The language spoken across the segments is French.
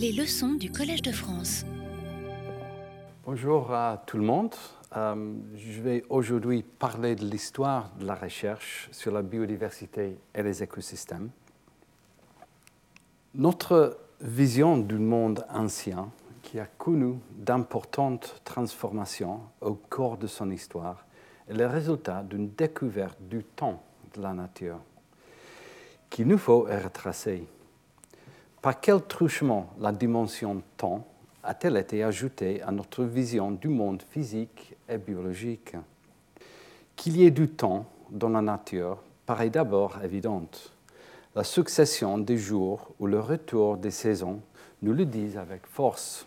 Les leçons du Collège de France. Bonjour à tout le monde. Euh, je vais aujourd'hui parler de l'histoire de la recherche sur la biodiversité et les écosystèmes. Notre vision du monde ancien, qui a connu d'importantes transformations au cours de son histoire, est le résultat d'une découverte du temps de la nature, qu'il nous faut retracer. Par quel truchement la dimension temps a-t-elle été ajoutée à notre vision du monde physique et biologique? Qu'il y ait du temps dans la nature paraît d'abord évidente. La succession des jours ou le retour des saisons nous le disent avec force.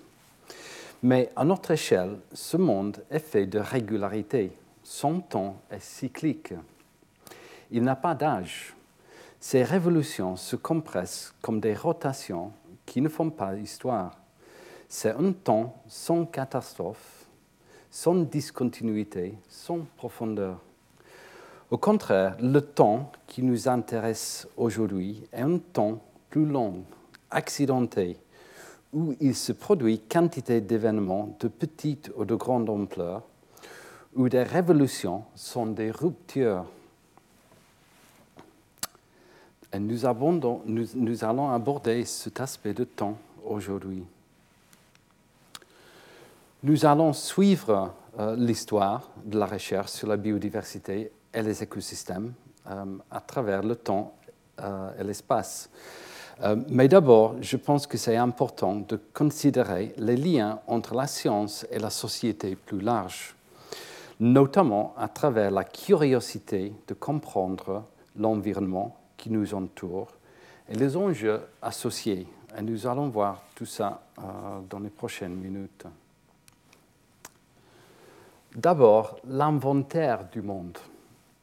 Mais à notre échelle, ce monde est fait de régularité. Son temps est cyclique. Il n'a pas d'âge. Ces révolutions se compressent comme des rotations qui ne font pas histoire. C'est un temps sans catastrophe, sans discontinuité, sans profondeur. Au contraire, le temps qui nous intéresse aujourd'hui est un temps plus long, accidenté, où il se produit quantité d'événements de petite ou de grande ampleur, où des révolutions sont des ruptures et nous, allons aborder cet aspect de temps aujourd'hui. Nous allons suivre euh, l'histoire de la recherche sur la biodiversité et les écosystèmes euh, à travers le temps euh, et l'espace. mais d'abord, je pense que c'est important de considérer les liens entre la science et la société plus large, notamment à travers la curiosité de comprendre l'environnement qui nous entourent et les enjeux associés. Et nous allons voir tout ça euh, dans les prochaines minutes. D'abord, l'inventaire du monde.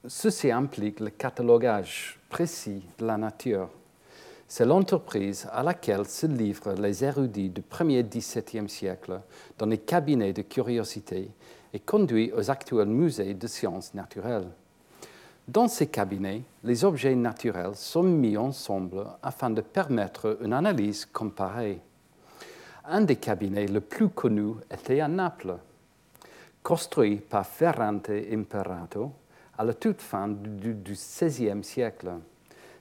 Ceci implique le catalogage précis de la nature. C'est l'entreprise à laquelle se livrent les érudits du 1er XVIIe siècle dans les cabinets de curiosité et conduit aux actuels musées de sciences naturelles. Dans ces cabinets, les objets naturels sont mis ensemble afin de permettre une analyse comparée. Un des cabinets les plus connus était à Naples, construit par Ferrante Imperato à la toute fin du XVIe siècle.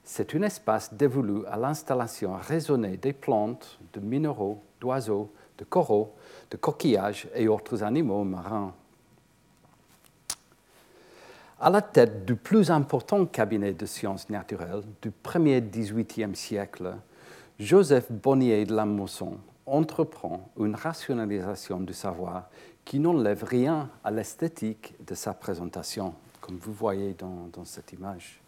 C'est un espace dévolu à l'installation raisonnée des plantes, de minéraux, d'oiseaux, de coraux, de coquillages et autres animaux marins. À la tête du plus important cabinet de sciences naturelles du 1er 18e siècle, Joseph Bonnier de la Mosson entreprend une rationalisation du savoir qui n'enlève rien à l'esthétique de sa présentation, comme vous voyez dans cette image.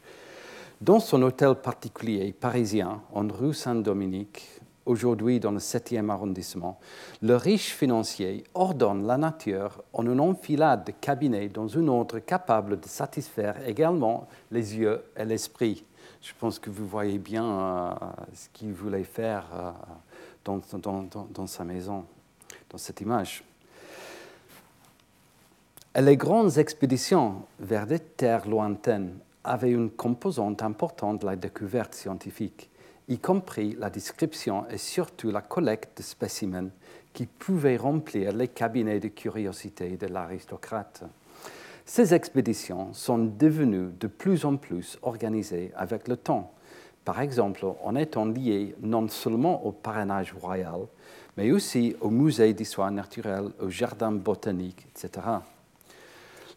Dans son hôtel particulier parisien en rue Saint-Dominique, aujourd'hui dans le 7e arrondissement, le riche financier ordonne la nature en une enfilade de cabinets dans une autre capable de satisfaire également les yeux et l'esprit. Je pense que vous voyez bien euh, ce qu'il voulait faire euh, dans, dans, sa maison, dans cette image. Et les grandes expéditions vers des terres lointaines avaient une composante importante de la découverte scientifique y compris la description et surtout la collecte de spécimens qui pouvaient remplir les cabinets de curiosité de l'aristocrate. Ces expéditions sont devenues de plus en plus organisées avec le temps, par exemple en étant liées non seulement au parrainage royal, mais aussi au musée d'histoire naturelle, au jardin botanique, etc.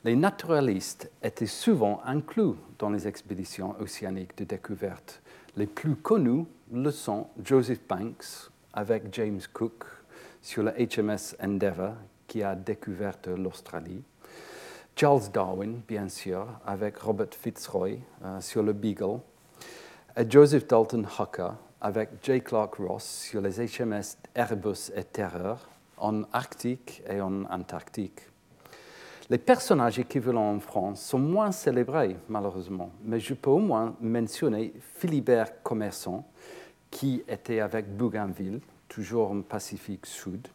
Les naturalistes étaient souvent inclus dans les expéditions océaniques de découverte les plus connus le sont Joseph Banks avec James Cook sur le HMS Endeavour qui a découvert l'Australie. Charles Darwin, bien sûr, avec Robert Fitzroy euh, sur le Beagle. Et Joseph Dalton Hooker avec J. Clark Ross sur les HMS Erebus et Terror en Arctique et en Antarctique. Les personnages équivalents en France sont moins célébrés, malheureusement, mais je peux au moins mentionner Philibert Commerçant, qui était avec Bougainville, toujours en Pacifique Sud,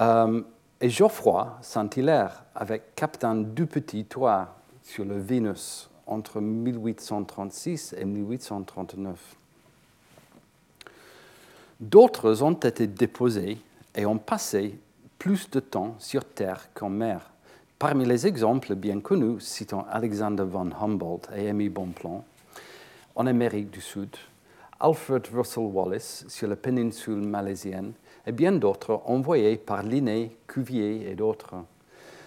euh, et Geoffroy Saint-Hilaire avec Capitaine Dupetit-Thouars sur le Vénus entre 1836 et 1839. D'autres ont été déposés et ont passé plus de temps sur terre qu'en mer. Parmi les exemples bien connus, citons Alexander von Humboldt et Aimé Bonpland en Amérique du Sud, Alfred Russel Wallace sur la péninsule malaisienne et bien d'autres envoyés par Linné, Cuvier et d'autres.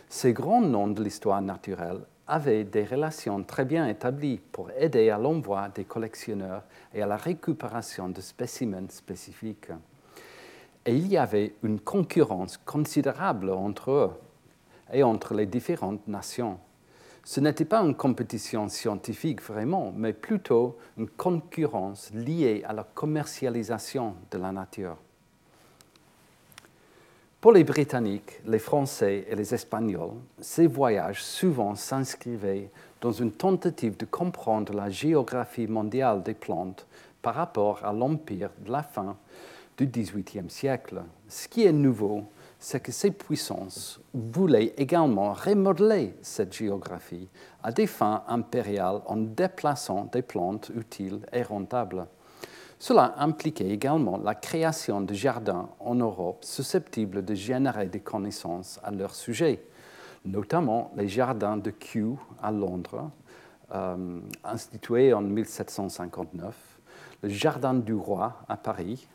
Ces grands noms de l'histoire naturelle avaient des relations très bien établies pour aider à l'envoi des collectionneurs et à la récupération de spécimens spécifiques. Et il y avait une concurrence considérable entre eux et entre les différentes nations. Ce n'était pas une compétition scientifique vraiment, mais plutôt une concurrence liée à la commercialisation de la nature. Pour les Britanniques, les Français et les Espagnols, ces voyages souvent s'inscrivaient dans une tentative de comprendre la géographie mondiale des plantes par rapport à l'empire de la fin du XVIIIe siècle. Ce qui est nouveau, c'est que ces puissances voulaient également remodeler cette géographie à des fins impériales en déplaçant des plantes utiles et rentables. Cela impliquait également la création de jardins en Europe susceptibles de générer des connaissances à leur sujet, notamment les jardins de Kew à Londres, euh, institués en 1759, le jardin du roi à Paris,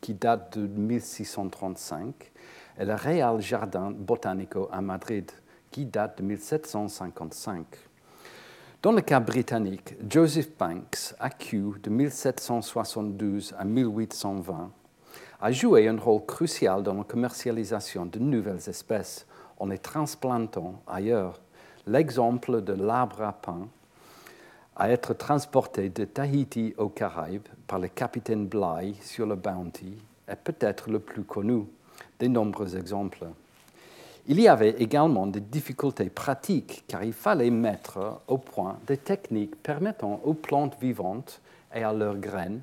qui date de 1635, et le Real Jardin Botanico à Madrid, qui date de 1755. Dans le cas britannique, Joseph Banks, Kew de 1772 à 1820, a joué un rôle crucial dans la commercialisation de nouvelles espèces en les transplantant ailleurs. L'exemple de l'arbre à pain à être transporté de Tahiti aux Caraïbes par le capitaine Bligh sur le Bounty est peut-être le plus connu des nombreux exemples. Il y avait également des difficultés pratiques car il fallait mettre au point des techniques permettant aux plantes vivantes et à leurs graines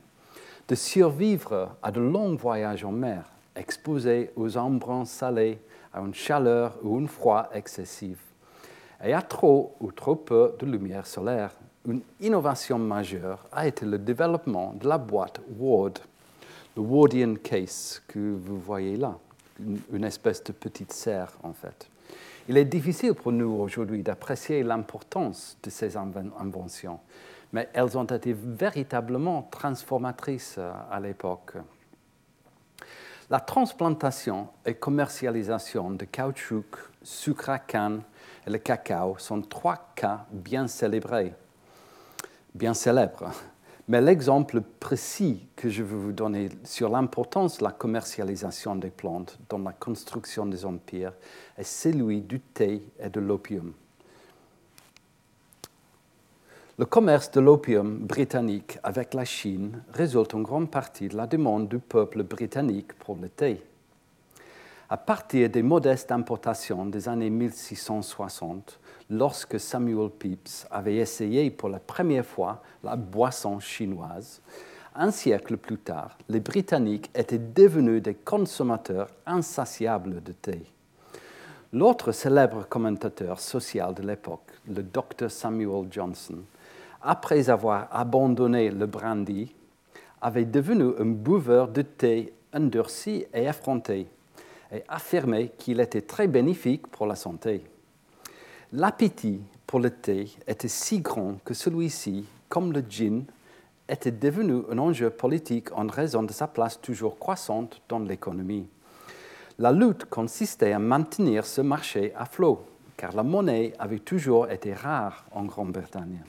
de survivre à de longs voyages en mer, exposés aux embruns salés, à une chaleur ou un froid excessif, et à trop ou trop peu de lumière solaire une innovation majeure a été le développement de la boîte Ward, le Wardian case que vous voyez là, une, espèce de petite serre en fait. Il est difficile pour nous aujourd'hui d'apprécier l'importance de ces inventions, mais elles ont été véritablement transformatrices euh, à l'époque. La transplantation et commercialisation de caoutchouc, sucre à canne et le cacao sont trois cas bien célébrés bien célèbre. Mais l'exemple précis que je veux vous donner sur l'importance de la commercialisation des plantes dans la construction des empires est celui du thé et de l'opium. Le commerce de l'opium britannique avec la Chine résulte en grande partie de la demande du peuple britannique pour le thé. À partir des modestes importations des années 1660, lorsque Samuel Pepys avait essayé pour la première fois la boisson chinoise. Un siècle plus tard, les Britanniques étaient devenus des consommateurs insatiables de thé. L'autre célèbre commentateur social de l'époque, le docteur Samuel Johnson, après avoir abandonné le brandy, avait devenu un buveur de thé endurci et effronté et affirmait qu'il était très bénéfique pour la santé. L'appétit pour le thé était si grand que celui-ci, comme le gin, était devenu un enjeu politique en raison de sa place toujours croissante dans l'économie. La lutte consistait à maintenir ce marché à flot, car la monnaie avait toujours été rare en Grande-Bretagne.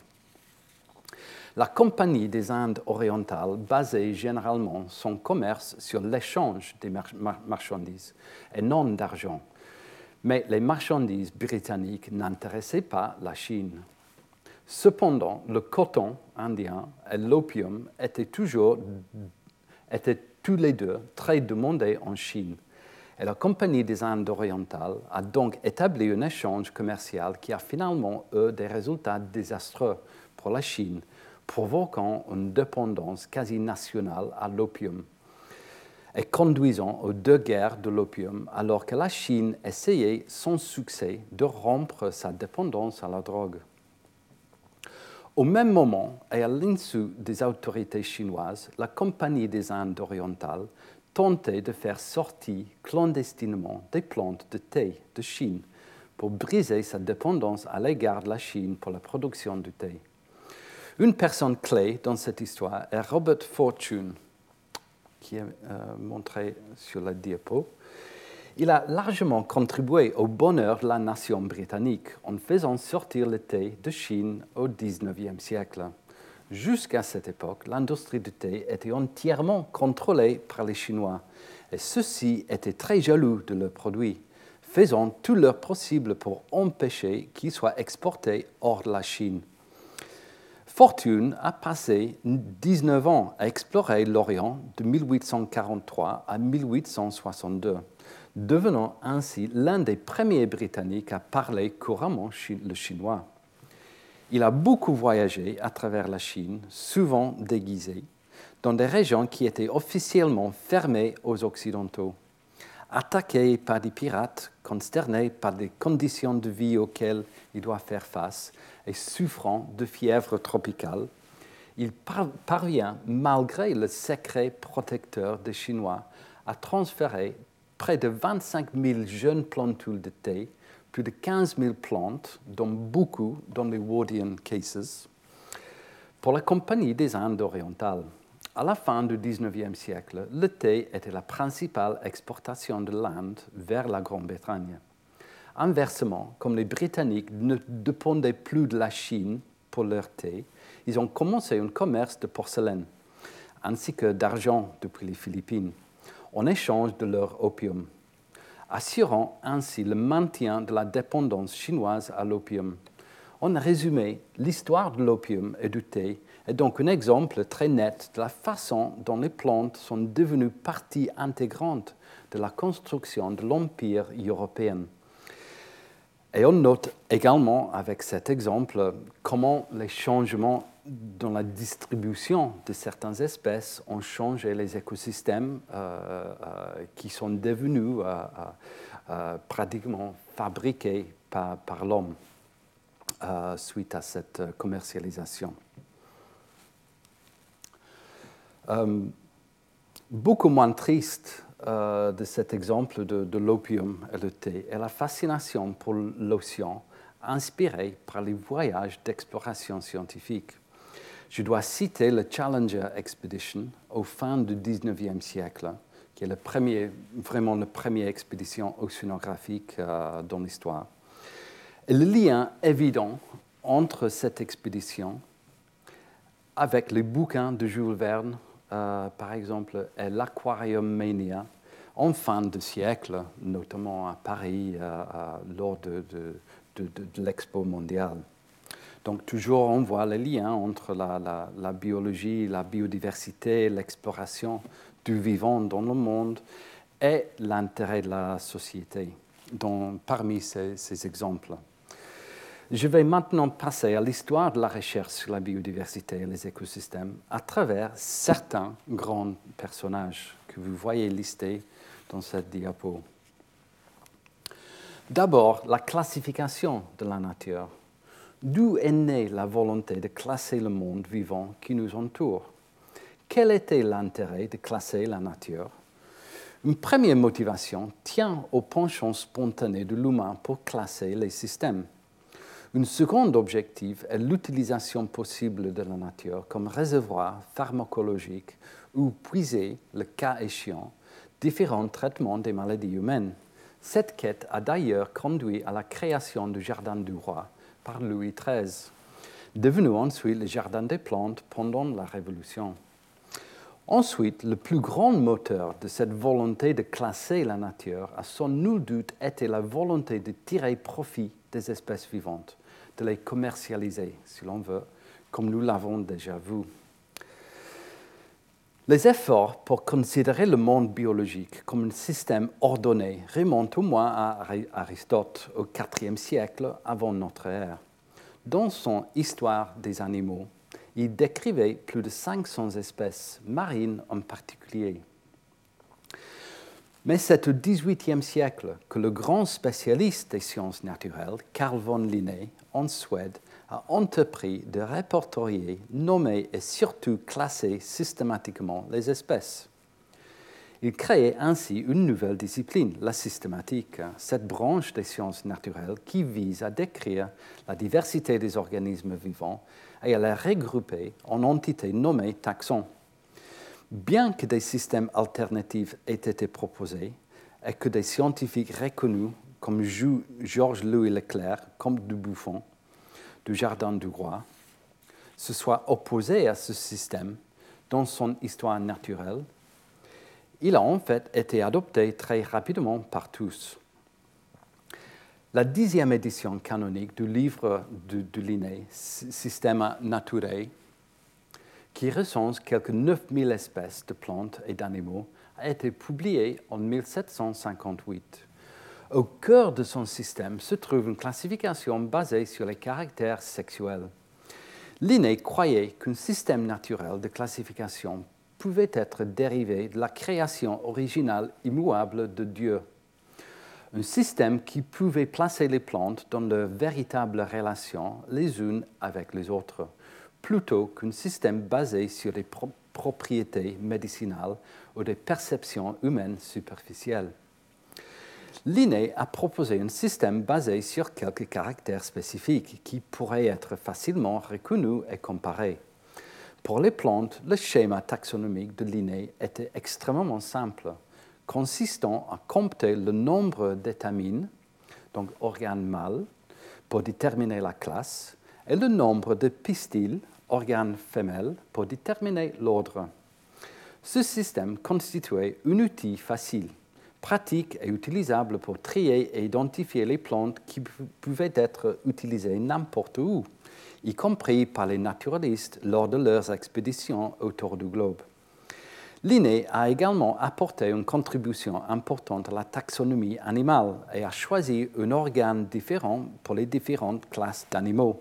La Compagnie des Indes orientales basait généralement son commerce sur l'échange des marchandises et non d'argent mais les marchandises britanniques n'intéressaient pas la Chine. Cependant, le coton indien et l'opium étaient toujours étaient tous les deux très demandés en Chine. Et la Compagnie des Indes orientales a donc établi un échange commercial qui a finalement eu des résultats désastreux pour la Chine, provoquant une dépendance quasi nationale à l'opium et conduisant aux deux guerres de l'opium, alors que la Chine essayait sans succès de rompre sa dépendance à la drogue. Au même moment, et à l'insu des autorités chinoises, la Compagnie des Indes orientales tentait de faire sortir clandestinement des plantes de thé de Chine pour briser sa dépendance à l'égard de la Chine pour la production du thé. Une personne clé dans cette histoire est Robert Fortune, qui est euh, montré sur la diapo. Il a largement contribué au bonheur de la nation britannique en faisant sortir le thé de Chine au XIXe siècle. Jusqu'à cette époque, l'industrie du thé était entièrement contrôlée par les Chinois et ceux-ci étaient très jaloux de leurs produits, faisant tout leur possible pour empêcher qu'ils soient exportés hors de la Chine. Fortune a passé 19 ans à explorer l'Orient de 1843 à 1862 devenant ainsi l'un des premiers Britanniques à parler couramment le chinois. Il a beaucoup voyagé à travers la Chine, souvent déguisé, dans des régions qui étaient officiellement fermées aux Occidentaux. Attaqué par des pirates, consterné par les conditions de vie auxquelles il doit faire face et souffrant de fièvre tropicale, il parvient, malgré le secret protecteur des Chinois, à transférer près de 25 000 jeunes plantules de thé, plus de 15 000 plantes, dont beaucoup dans les Wardian cases, pour la Compagnie des Indes orientales. À la fin du XIXe siècle, le thé était la principale exportation de l'Inde vers la Grande-Bretagne. Inversement, comme les Britanniques ne dépendaient plus de la Chine pour leur thé, ils ont commencé un commerce de porcelaine, ainsi que d'argent depuis les Philippines en échange de leur opium, assurant ainsi le maintien de la dépendance chinoise à l'opium. En résumé, l'histoire de l'opium et du thé est donc un exemple très net de la façon dont les plantes sont devenues partie intégrante de la construction de l'empire européen. Et on note également avec cet exemple comment les changements dans la distribution de certaines espèces ont changé les écosystèmes euh, euh, qui sont devenus euh, pratiquement fabriqués par, par l'homme suite à cette commercialisation. Beaucoup moins triste de cet exemple de, l'opium et le thé est la fascination pour l'océan inspirée par les voyages d'exploration scientifique. Je dois citer le Challenger Expedition au fin du 19e siècle, qui est vraiment la première expédition océanographique euh, dans l'histoire. Le lien évident entre cette expédition avec les bouquins de Jules Verne, euh, par exemple, et l'Aquarium Mania, en fin de siècle, notamment à Paris, euh, lors de, l'expo mondiale. Donc toujours on voit les liens entre la, biologie, la biodiversité, l'exploration du vivant dans le monde et l'intérêt de la société parmi ces, exemples. Je vais maintenant passer à l'histoire de la recherche sur la biodiversité et les écosystèmes à travers certains grands personnages que vous voyez listés dans cette diapo. D'abord, la classification de la nature. D'où est née la volonté de classer le monde vivant qui nous entoure? Quel était l'intérêt de classer la nature? Une première motivation tient au penchant spontané de l'humain pour classer les systèmes. Un second objectif est l'utilisation possible de la nature comme réservoir pharmacologique ou puiser, le cas échéant, différents traitements des maladies humaines. Cette quête a d'ailleurs conduit à la création du Jardin du Roi, par Louis XIII, devenu ensuite le jardin des plantes pendant la Révolution. Ensuite, le plus grand moteur de cette volonté de classer la nature a sans nul doute été la volonté de tirer profit des espèces vivantes, de les commercialiser, si l'on veut, comme nous l'avons déjà vu. Les efforts pour considérer le monde biologique comme un système ordonné remontent au moins à Aristote au IVe siècle avant notre ère. Dans son Histoire des animaux, il décrivait plus de 500 espèces, marines en particulier. Mais c'est au XVIIIe siècle que le grand spécialiste des sciences naturelles, Carl von Linné, en Suède, a entrepris de répertorier, nommer et surtout classer systématiquement les espèces. Il créait ainsi une nouvelle discipline, la systématique, cette branche des sciences naturelles qui vise à décrire la diversité des organismes vivants et à les regrouper en entités nommées taxons. Bien que des systèmes alternatifs aient été proposés et que des scientifiques reconnus comme Georges-Louis Leclerc, comme Dubuffon, du Jardin du Roi, se soient opposés à ce système dans son histoire naturelle, il a en fait été adopté très rapidement par tous. La dixième édition canonique du livre de, de Linné, Systema qui recense quelques 9000 espèces de plantes et d'animaux, a été publiée en 1758. Au cœur de son système se trouve une classification basée sur les caractères sexuels. Linné croyait qu'un système naturel de classification pouvait être dérivé de la création originale immuable de Dieu. Un système qui pouvait placer les plantes dans de véritables relations les unes avec les autres, plutôt qu'un système basé sur des propriétés médicinales ou des perceptions humaines superficielles. Linné a proposé un système basé sur quelques caractères spécifiques qui pourraient être facilement reconnus et comparés. Pour les plantes, le schéma taxonomique de Linné était extrêmement simple, consistant à compter le nombre d'étamines, donc organes mâles, pour déterminer la classe, et le nombre de pistils, organes femelles, pour déterminer l'ordre. Ce système constituait un outil facile, pratique et utilisable pour trier et identifier les plantes qui pouvaient être utilisées n'importe où y compris par les naturalistes lors de leurs expéditions autour du globe. Linné a également apporté une contribution importante à la taxonomie animale et a choisi un organe différent pour les différentes classes d'animaux,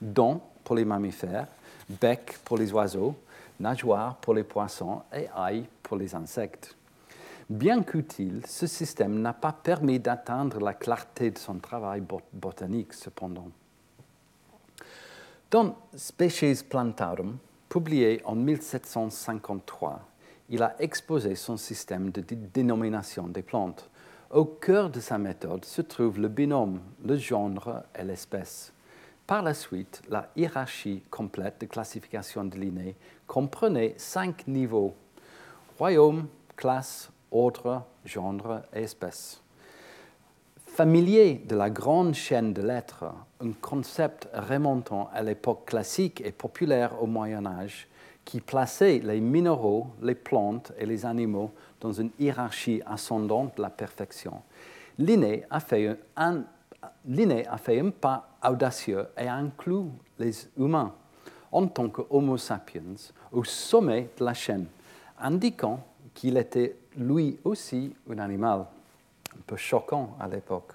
dont pour les mammifères, bec pour les oiseaux, nageoire pour les poissons et ail pour les insectes. Bien qu'utile, ce système n'a pas permis d'atteindre la clarté de son travail botanique cependant. Dans Species Plantarum, publié en 1753, il a exposé son système de dénomination des plantes. Au cœur de sa méthode se trouve le binôme, le genre et l'espèce. Par la suite, la hiérarchie complète de classification de Linné comprenait cinq niveaux royaume, classe, ordre, genre et espèce. Familier de la grande chaîne de l'être, un concept remontant à l'époque classique et populaire au Moyen Âge, qui plaçait les minéraux, les plantes et les animaux dans une hiérarchie ascendante de la perfection. Linné a fait un, a fait un pas audacieux et a inclus les humains en tant que Homo sapiens au sommet de la chaîne, indiquant qu'il était lui aussi un animal un peu choquant à l'époque.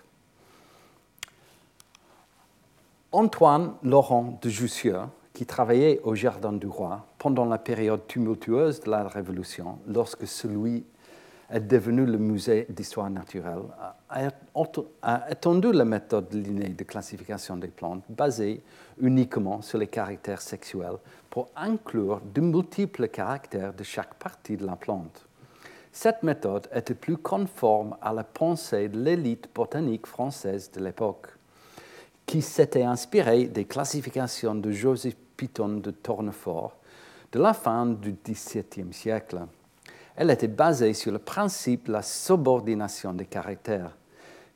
Antoine Laurent de Jussieu, qui travaillait au Jardin du Roi pendant la période tumultueuse de la Révolution, lorsque celui est devenu le musée d'histoire naturelle, a étendu la méthode linéaire de classification des plantes basée uniquement sur les caractères sexuels pour inclure de multiples caractères de chaque partie de la plante. Cette méthode était plus conforme à la pensée de l'élite botanique française de l'époque, qui s'était inspirée des classifications de Joseph Piton de Tournefort de la fin du XVIIe siècle. Elle était basée sur le principe de la subordination des caractères,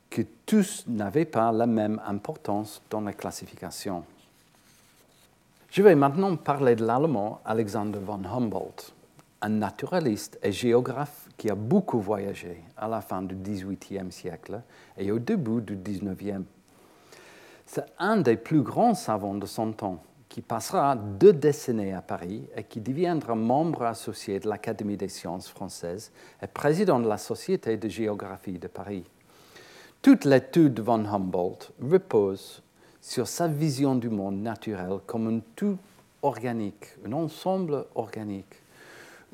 que tous n'avaient pas la même importance dans la classification. Je vais maintenant parler de l'allemand Alexander von Humboldt un naturaliste et géographe qui a beaucoup voyagé à la fin du XVIIIe siècle et au début du XIXe. C'est un des plus grands savants de son temps qui passera deux décennies à Paris et qui deviendra membre associé de l'Académie des sciences françaises et président de la Société de géographie de Paris. Toute l'étude de von Humboldt repose sur sa vision du monde naturel comme un tout organique, un ensemble organique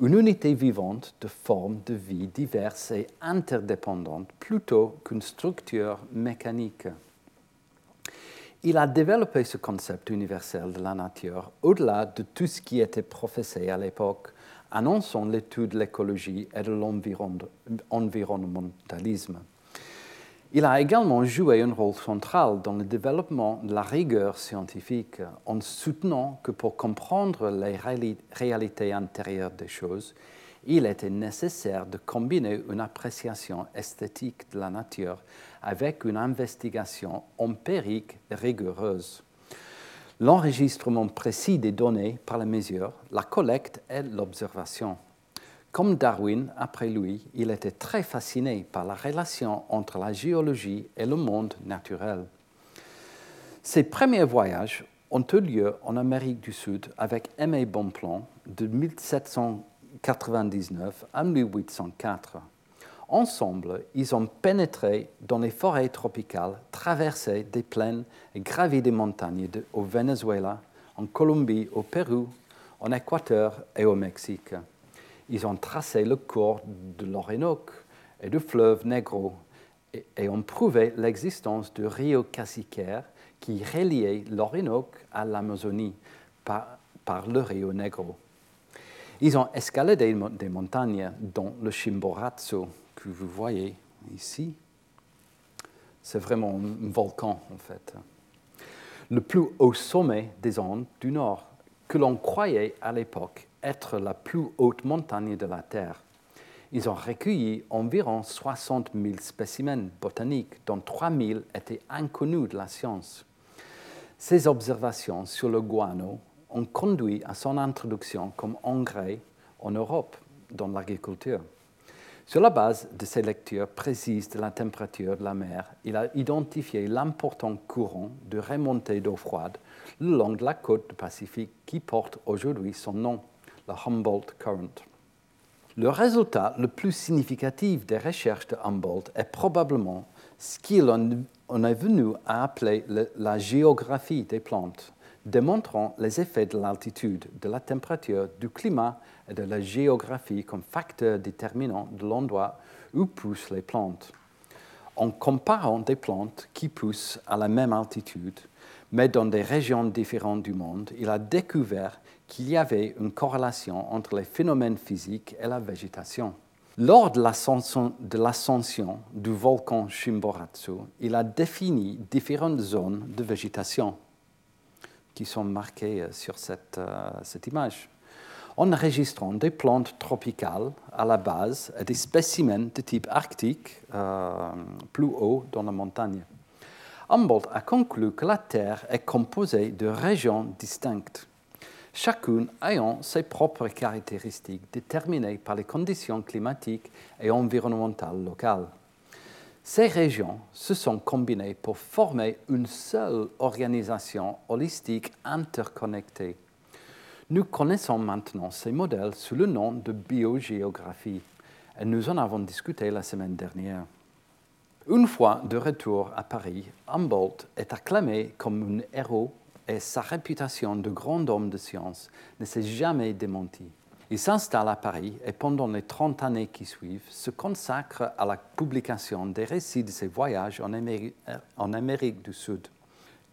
une unité vivante de formes de vie diverses et interdépendantes plutôt qu'une structure mécanique. Il a développé ce concept universel de la nature au-delà de tout ce qui était professé à l'époque, annonçant l'étude de l'écologie et de l'environnementalisme. Il a également joué un rôle central dans le développement de la rigueur scientifique en soutenant que pour comprendre les réalités intérieures des choses, il était nécessaire de combiner une appréciation esthétique de la nature avec une investigation empirique rigoureuse. L'enregistrement précis des données par la mesure, la collecte et l'observation. Comme Darwin, après lui, il était très fasciné par la relation entre la géologie et le monde naturel. Ses premiers voyages ont eu lieu en Amérique du Sud avec Aimé Bonpland de 1700 99 à 1804. Ensemble, ils ont pénétré dans les forêts tropicales, traversé des plaines et gravi des montagnes au Venezuela, en Colombie, au Pérou, en Équateur et au Mexique. Ils ont tracé le cours de l'Orénoque et du fleuve Negro et, ont prouvé l'existence du Rio Cassiquaire qui reliait l'Orénoque à l'Amazonie par, par le Rio Negro. Ils ont escaladé des montagnes, dont le Chimborazo, que vous voyez ici. C'est vraiment un volcan, en fait. Le plus haut sommet des Andes du Nord, que l'on croyait à l'époque être la plus haute montagne de la Terre. Ils ont recueilli environ 60 000 spécimens botaniques, dont 3 000 étaient inconnus de la science. Ces observations sur le guano ont conduit à son introduction comme engrais en Europe dans l'agriculture. Sur la base de ces lectures précises de la température de la mer, il a identifié l'important courant de remontée d'eau froide le long de la côte du Pacifique qui porte aujourd'hui son nom, la Humboldt Current. Le résultat le plus significatif des recherches de Humboldt est probablement ce qu'il en est venu à appeler la géographie des plantes démontrant les effets de l'altitude, de la température, du climat et de la géographie comme facteurs déterminants de l'endroit où poussent les plantes. En comparant des plantes qui poussent à la même altitude, mais dans des régions différentes du monde, il a découvert qu'il y avait une corrélation entre les phénomènes physiques et la végétation. Lors de l'ascension du volcan Chimborazo, il a défini différentes zones de végétation qui sont marqués euh, sur cette, euh, image. En enregistrant des plantes tropicales à la base et des spécimens de type arctique euh, plus haut dans la montagne. Humboldt a conclu que la Terre est composée de régions distinctes, chacune ayant ses propres caractéristiques déterminées par les conditions climatiques et environnementales locales. Ces régions se sont combinées pour former une seule organisation holistique interconnectée. Nous connaissons maintenant ces modèles sous le nom de biogéographie et nous en avons discuté la semaine dernière. Une fois de retour à Paris, Humboldt est acclamé comme un héros et sa réputation de grand homme de science ne s'est jamais démentie. Il s'installe à Paris et pendant les 30 années qui suivent se consacre à la publication des récits de ses voyages en Amérique, Amérique du Sud.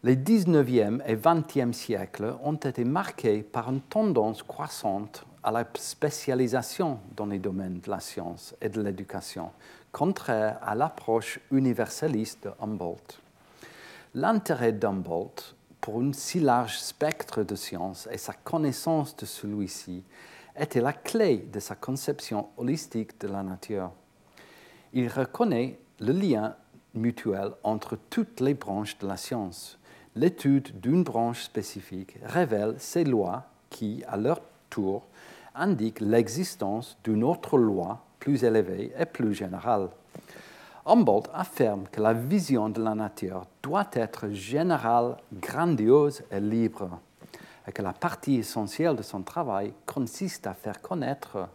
Les 19e et 20e siècles ont été marqués par une tendance croissante à la spécialisation dans les domaines de la science et de l'éducation, contraire à l'approche universaliste de Humboldt. L'intérêt d'Humboldt pour un si large spectre de sciences et sa connaissance de celui-ci était la clé de sa conception holistique de la nature. Il reconnaît le lien mutuel entre toutes les branches de la science. L'étude d'une branche spécifique révèle ces lois qui, à leur tour, indiquent l'existence d'une autre loi plus élevée et plus générale. Humboldt affirme que la vision de la nature doit être générale, grandiose et libre et que la partie essentielle de son travail consiste à faire connaître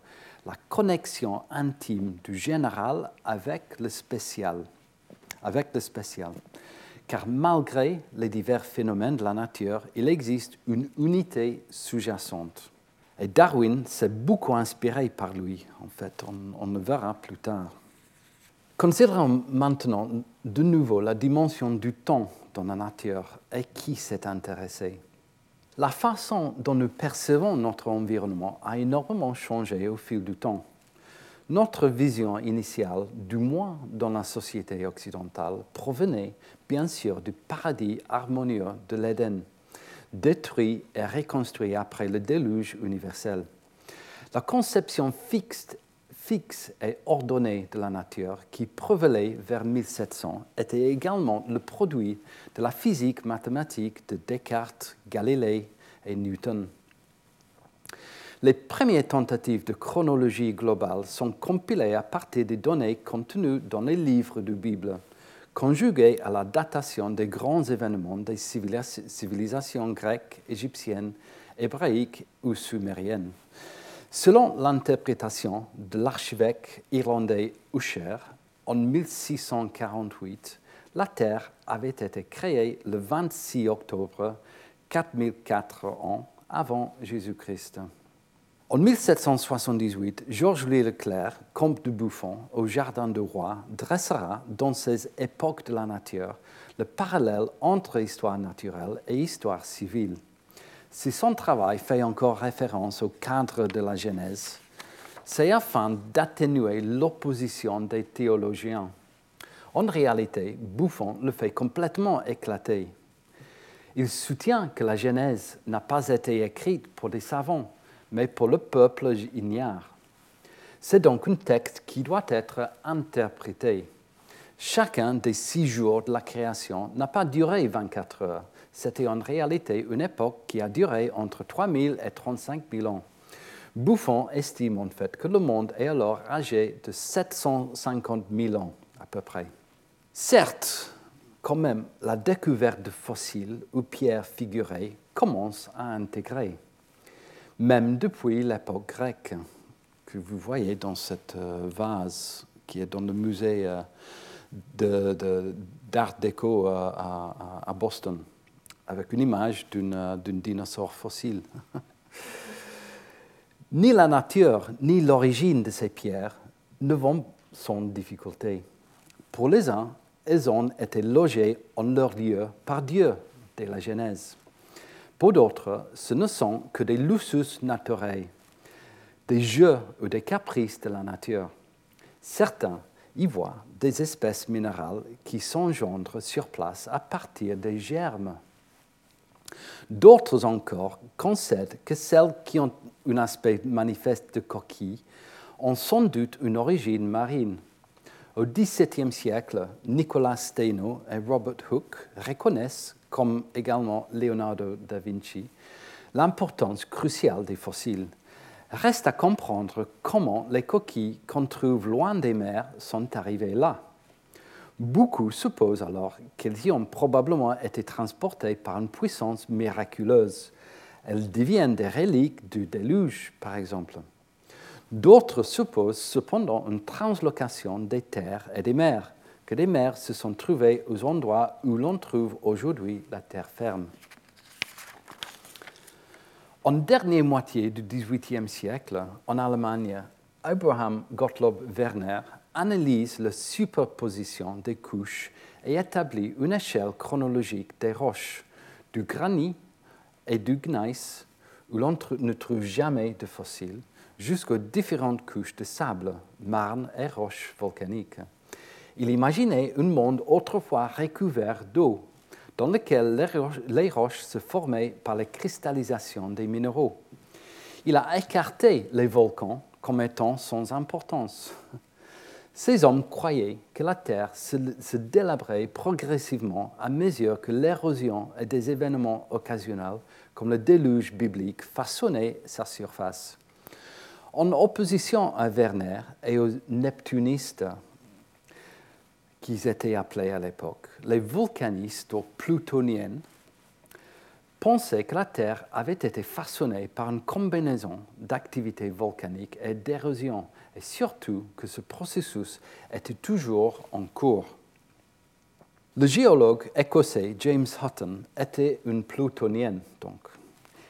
la connexion intime du général avec le spécial. Avec le spécial. Car malgré les divers phénomènes de la nature, il existe une unité sous-jacente. Et Darwin s'est beaucoup inspiré par lui, en fait, on, on le verra plus tard. Considérons maintenant de nouveau la dimension du temps dans la nature et qui s'est intéressé. La façon dont nous percevons notre environnement a énormément changé au fil du temps. Notre vision initiale, du moins dans la société occidentale, provenait bien sûr du paradis harmonieux de l'Éden, détruit et reconstruit après le déluge universel. La conception fixe, fixe et ordonnée de la nature qui prévalait vers 1700 était également le produit de la physique mathématique de Descartes, Galilée et Newton. Les premières tentatives de chronologie globale sont compilées à partir des données contenues dans les livres de Bible, conjuguées à la datation des grands événements des civilisations grecques, égyptiennes, hébraïques ou sumériennes. Selon l'interprétation de l'archevêque irlandais Usher, en 1648, la Terre avait été créée le 26 octobre 4004 ans avant Jésus-Christ. En 1778, Georges-Louis Leclerc, comte de Buffon, au Jardin du Roi, dressera dans ses époques de la nature le parallèle entre histoire naturelle et histoire civile. Si son travail fait encore référence au cadre de la Genèse, c'est afin d'atténuer l'opposition des théologiens. En réalité, Buffon le fait complètement éclater. Il soutient que la Genèse n'a pas été écrite pour des savants, mais pour le peuple ignare. C'est donc un texte qui doit être interprété. Chacun des six jours de la création n'a pas duré 24 heures. C'était en réalité une époque qui a duré entre 3000 et 35 000 ans. Buffon estime en fait que le monde est alors âgé de 750 000 ans à peu près. Certes, quand même, la découverte de fossiles ou pierres figurées commence à intégrer même depuis l'époque grecque, que vous voyez dans cette euh, vase qui est dans le musée euh, d'art déco euh, à, Boston, avec une image d'un dinosaure fossile. ni la nature, ni l'origine de ces pierres ne vont sans difficulté. Pour les uns, elles ont été logées en leur lieu par Dieu dès la Genèse. Pour d'autres, ce ne sont que des lusus naturels, des jeux ou des caprices de la nature. Certains y voient des espèces minérales qui s'engendrent sur place à partir des germes. D'autres encore concèdent que celles qui ont un aspect manifeste de coquille ont sans doute une origine marine. Au XVIIe siècle, Nicolas Steno et Robert Hooke reconnaissent comme également Leonardo da Vinci, l'importance cruciale des fossiles. Reste à comprendre comment les coquilles qu'on trouve loin des mers sont arrivées là. Beaucoup supposent alors qu'elles y ont probablement été transportées par une puissance miraculeuse. Elles deviennent des reliques du déluge, par exemple. D'autres supposent cependant une translocation des terres et des mers que des mers se sont trouvées aux endroits où l'on trouve aujourd'hui la terre ferme. En dernière moitié du XVIIIe siècle, en Allemagne, Abraham Gottlob Werner analyse la superposition des couches et établit une échelle chronologique des roches, du granit et du gneiss, où l'on ne trouve jamais de fossiles, jusqu'aux différentes couches de sable, marne et roches volcaniques. Il imaginait un monde autrefois recouvert d'eau, dans lequel les roches, se formaient par la cristallisation des minéraux. Il a écarté les volcans comme étant sans importance. Ces hommes croyaient que la Terre se, délabrait progressivement à mesure que l'érosion et des événements occasionnels, comme le déluge biblique, façonnaient sa surface. En opposition à Werner et aux neptunistes qu'ils étaient appelés à l'époque, les volcanistes ou plutoniens pensaient que la Terre avait été façonnée par une combinaison d'activités volcaniques et d'érosion, et surtout que ce processus était toujours en cours. Le géologue écossais James Hutton était un plutonien, donc.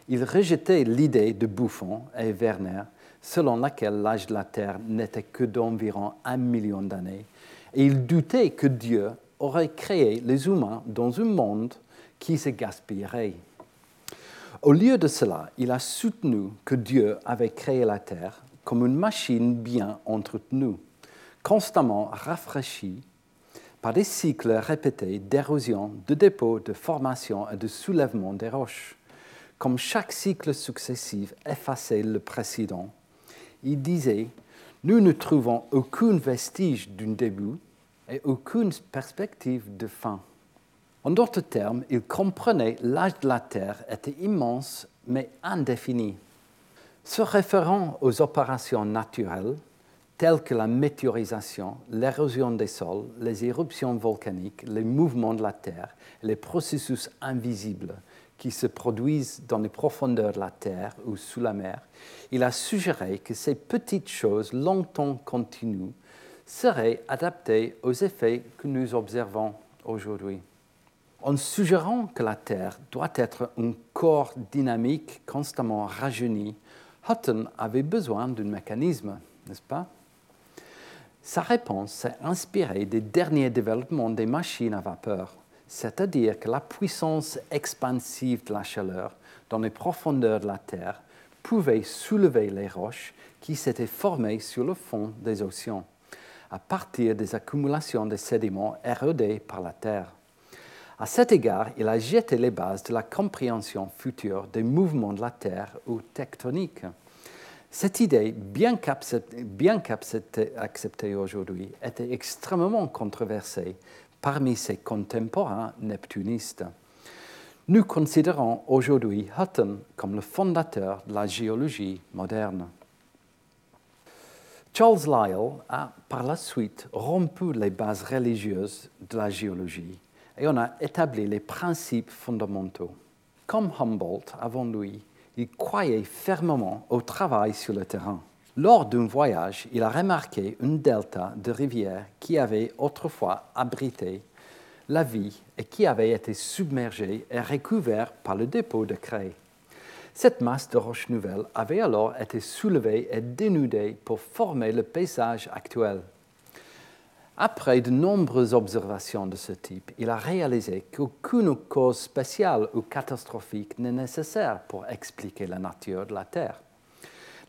Il rejetait l'idée de Buffon et Werner selon laquelle l'âge de la Terre n'était que d'environ un million d'années et il doutait que Dieu aurait créé les humains dans un monde qui se gaspillerait. Au lieu de cela, il a soutenu que Dieu avait créé la Terre comme une machine bien entretenue, constamment rafraîchie par des cycles répétés d'érosion, de dépôt, de formation et de soulèvement des roches. Comme chaque cycle successif effaçait le précédent, il disait Nous ne trouvons aucun vestige d'un début et aucune perspective de fin. En d'autres termes, il comprenait l'âge de la Terre était immense mais indéfini. Se référant aux opérations naturelles, telles que la météorisation, l'érosion des sols, les éruptions volcaniques, les mouvements de la Terre, les processus invisibles qui se produisent dans les profondeurs de la Terre ou sous la mer, il a suggéré que ces petites choses longtemps continues seraient adaptées aux effets que nous observons aujourd'hui. En suggérant que la Terre doit être un corps dynamique constamment rajeuni, Hutton avait besoin d'un mécanisme, n'est-ce pas? Sa réponse s'est inspirée des derniers développements des machines à vapeur, c'est-à-dire que la puissance expansive de la chaleur dans les profondeurs de la Terre pouvait soulever les roches qui s'étaient formées sur le fond des océans à partir des accumulations de sédiments érodés par la Terre. À cet égard, il a jeté les bases de la compréhension future des mouvements de la Terre ou tectoniques. Cette idée, bien qu'acceptée aujourd'hui, était extrêmement controversée parmi ses contemporains neptunistes. Nous considérons aujourd'hui Hutton comme le fondateur de la géologie moderne. Charles Lyell a par la suite rompu les bases religieuses de la géologie et on a établi les principes fondamentaux. Comme Humboldt avant lui, il croyait fermement au travail sur le terrain. Lors d'un voyage, il a remarqué un delta de rivière qui avait autrefois abrité la vie et qui avait été submergé et recouvert par le dépôt de craie. Cette masse de roches nouvelles avait alors été soulevée et dénudée pour former le paysage actuel. Après de nombreuses observations de ce type, il a réalisé qu'aucune cause spéciale ou catastrophique n'est nécessaire pour expliquer la nature de la Terre.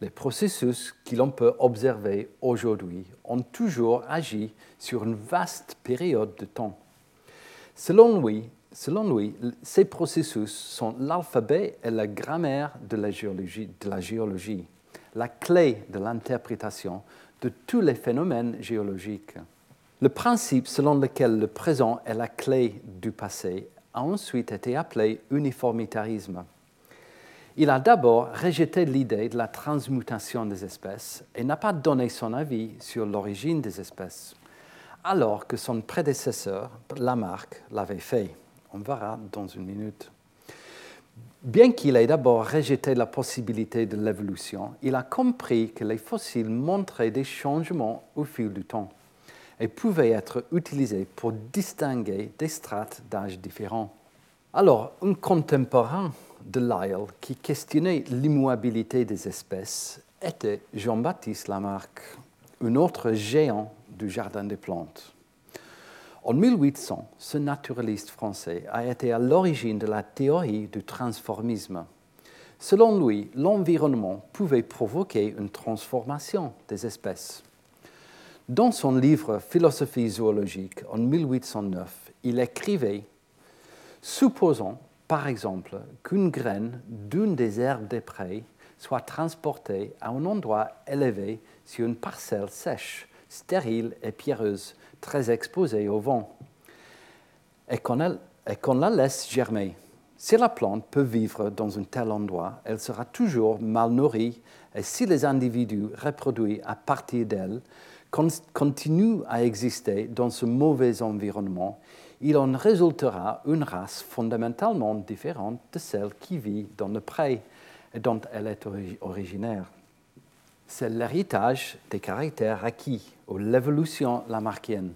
Les processus que l'on peut observer aujourd'hui ont toujours agi sur une vaste période de temps. Selon lui, Selon lui, ces processus sont l'alphabet et la grammaire de la, géologie, de la géologie, la clé de l'interprétation de tous les phénomènes géologiques. Le principe selon lequel le présent est la clé du passé a ensuite été appelé uniformitarisme. Il a d'abord rejeté l'idée de la transmutation des espèces et n'a pas donné son avis sur l'origine des espèces, alors que son prédécesseur, Lamarck, l'avait fait. On verra dans une minute. Bien qu'il ait d'abord rejeté la possibilité de l'évolution, il a compris que les fossiles montraient des changements au fil du temps et pouvaient être utilisés pour distinguer des strates d'âge différents. Alors, un contemporain de Lyell qui questionnait l'immobilité des espèces était Jean-Baptiste Lamarck, un autre géant du jardin des plantes. En 1800, ce naturaliste français a été à l'origine de la théorie du transformisme. Selon lui, l'environnement pouvait provoquer une transformation des espèces. Dans son livre Philosophie zoologique en 1809, il écrivait Supposons, par exemple, qu'une graine d'une des herbes des prés soit transportée à un endroit élevé sur une parcelle sèche, stérile et pierreuse très exposée au vent et qu'on la laisse germer. Si la plante peut vivre dans un tel endroit, elle sera toujours mal nourrie et si les individus reproduits à partir d'elle continuent à exister dans ce mauvais environnement, il en résultera une race fondamentalement différente de celle qui vit dans le pré dont elle est originaire. C'est l'héritage des caractères acquis ou l'évolution lamarckienne.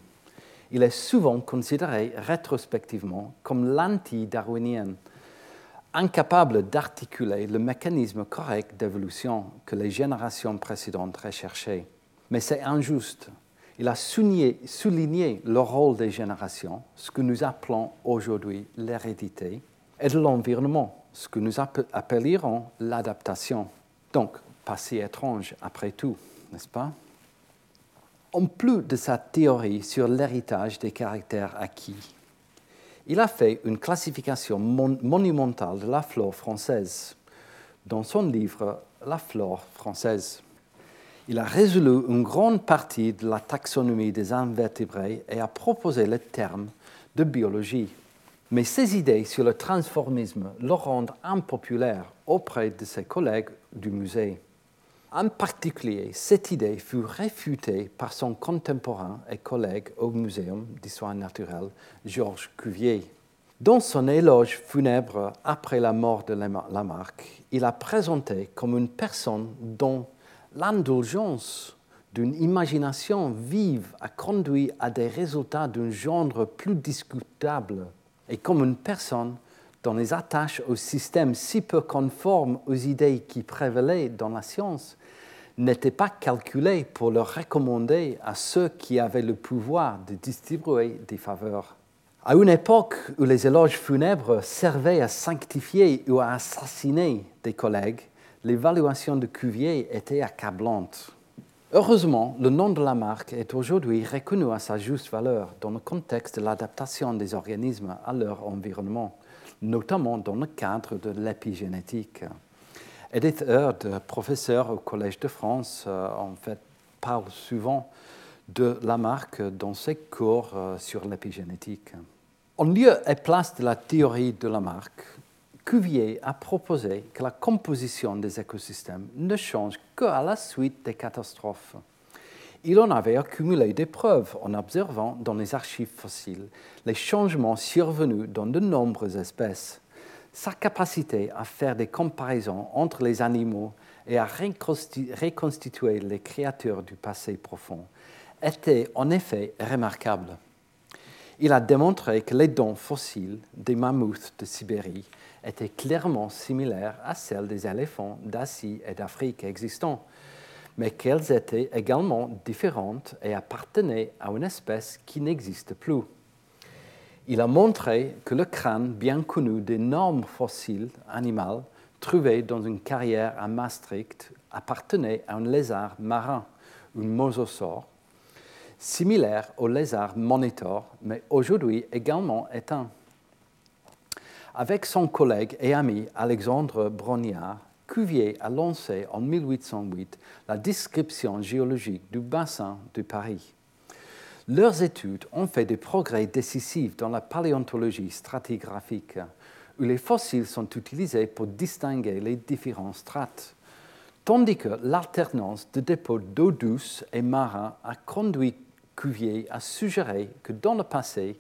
Il est souvent considéré rétrospectivement comme l'anti-darwinien, incapable d'articuler le mécanisme correct d'évolution que les générations précédentes recherchaient. Mais c'est injuste. Il a souligné, le rôle des générations, ce que nous appelons aujourd'hui l'hérédité, et de l'environnement, ce que nous appellerons l'adaptation. Donc, pas si étrange après tout, n'est-ce pas? En plus de sa théorie sur l'héritage des caractères acquis, il a fait une classification monumentale de la flore française dans son livre La flore française il a résolu une grande partie de la taxonomie des invertébrés et a proposé le terme de biologie. Mais ses idées sur le transformisme le rendent impopulaire auprès de ses collègues du musée. En particulier, cette idée fut réfutée par son contemporain et collègue au Muséum d'histoire naturelle, Georges Cuvier. Dans son éloge funèbre après la mort de Lamarck, il a présenté comme une personne dont l'indulgence d'une imagination vive a conduit à des résultats d'un genre plus discutable et comme une personne dont les attaches au système si peu conforme aux idées qui prévalaient dans la science n'étaient pas calculées pour le recommander à ceux qui avaient le pouvoir de distribuer des faveurs. À une époque où les éloges funèbres servaient à sanctifier ou à assassiner des collègues, l'évaluation de Cuvier était accablante. Heureusement, le nom de la marque est aujourd'hui reconnu à sa juste valeur dans le contexte de l'adaptation des organismes à leur environnement, notamment dans le cadre de l'épigénétique. Edith Heard, professeur au Collège de France, euh, en fait, parle souvent de la marque dans ses cours euh, sur l'épigénétique. En lieu et place de la théorie de la marque, Cuvier a proposé que la composition des écosystèmes ne change qu'à la suite des catastrophes. Il en avait accumulé des preuves en observant dans les archives fossiles les changements survenus dans de nombreuses espèces. Sa capacité à faire des comparaisons entre les animaux et à reconstituer les créatures du passé profond était en effet remarquable. Il a démontré que les dents fossiles des mammouths de Sibérie étaient clairement similaires à celles des éléphants d'Asie et d'Afrique existants, mais qu'elles étaient également différentes et appartenaient à une espèce qui n'existe plus. Il a montré que le crâne bien connu d'énormes fossiles animaux trouvés dans une carrière à Maastricht appartenait à un lézard marin, un mosasaure, similaire au lézard monitor, mais aujourd'hui également éteint. Avec son collègue et ami Alexandre Brognard, Cuvier a lancé en 1808 la description géologique du bassin de Paris. Leurs études ont fait des progrès décisifs dans la paléontologie stratigraphique, où les fossiles sont utilisés pour distinguer les différents strates, tandis que l'alternance de dépôts d'eau douce et marins a conduit Cuvier à suggérer que dans le passé,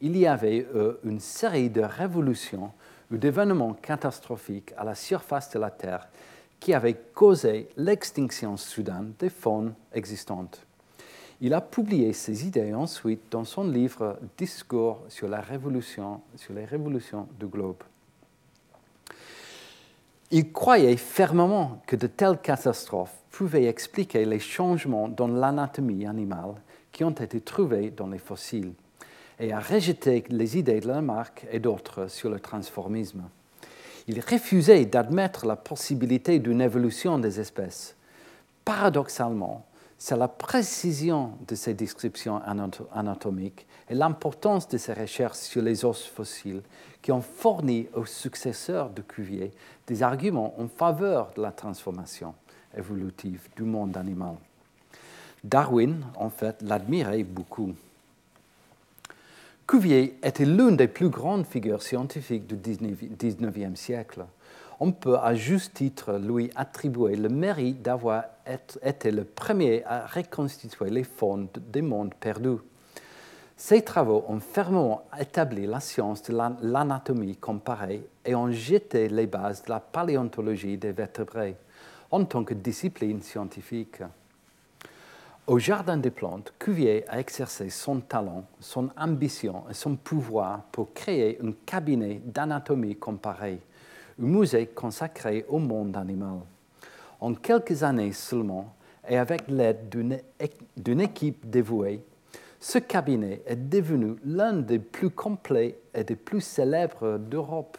il y avait euh, une série de révolutions ou d'événements catastrophiques à la surface de la Terre qui avaient causé l'extinction soudaine des faunes existantes. Il a publié ces idées ensuite dans son livre Discours sur, la révolution, sur les révolutions du globe. Il croyait fermement que de telles catastrophes pouvaient expliquer les changements dans l'anatomie animale qui ont été trouvés dans les fossiles et a rejeté les idées de Lamarck et d'autres sur le transformisme. Il refusait d'admettre la possibilité d'une évolution des espèces. Paradoxalement, c'est la précision de ces descriptions anatomiques et l'importance de ces recherches sur les os fossiles qui ont fourni aux successeurs de Cuvier des arguments en faveur de la transformation évolutive du monde animal. Darwin, en fait, l'admirait beaucoup. Cuvier était l'une des plus grandes figures scientifiques du XIXe siècle. On peut à juste titre lui attribuer le mérite d'avoir été le premier à reconstituer les fonds des mondes perdus. Ses travaux ont fermement établi la science de l'anatomie comparée et ont jeté les bases de la paléontologie des vertébrés en tant que discipline scientifique. Au Jardin des plantes, Cuvier a exercé son talent, son ambition et son pouvoir pour créer un cabinet d'anatomie comparée, un musée consacré au monde animal. En quelques années seulement, et avec l'aide d'une équipe dévouée, ce cabinet est devenu l'un des plus complets et des plus célèbres d'Europe.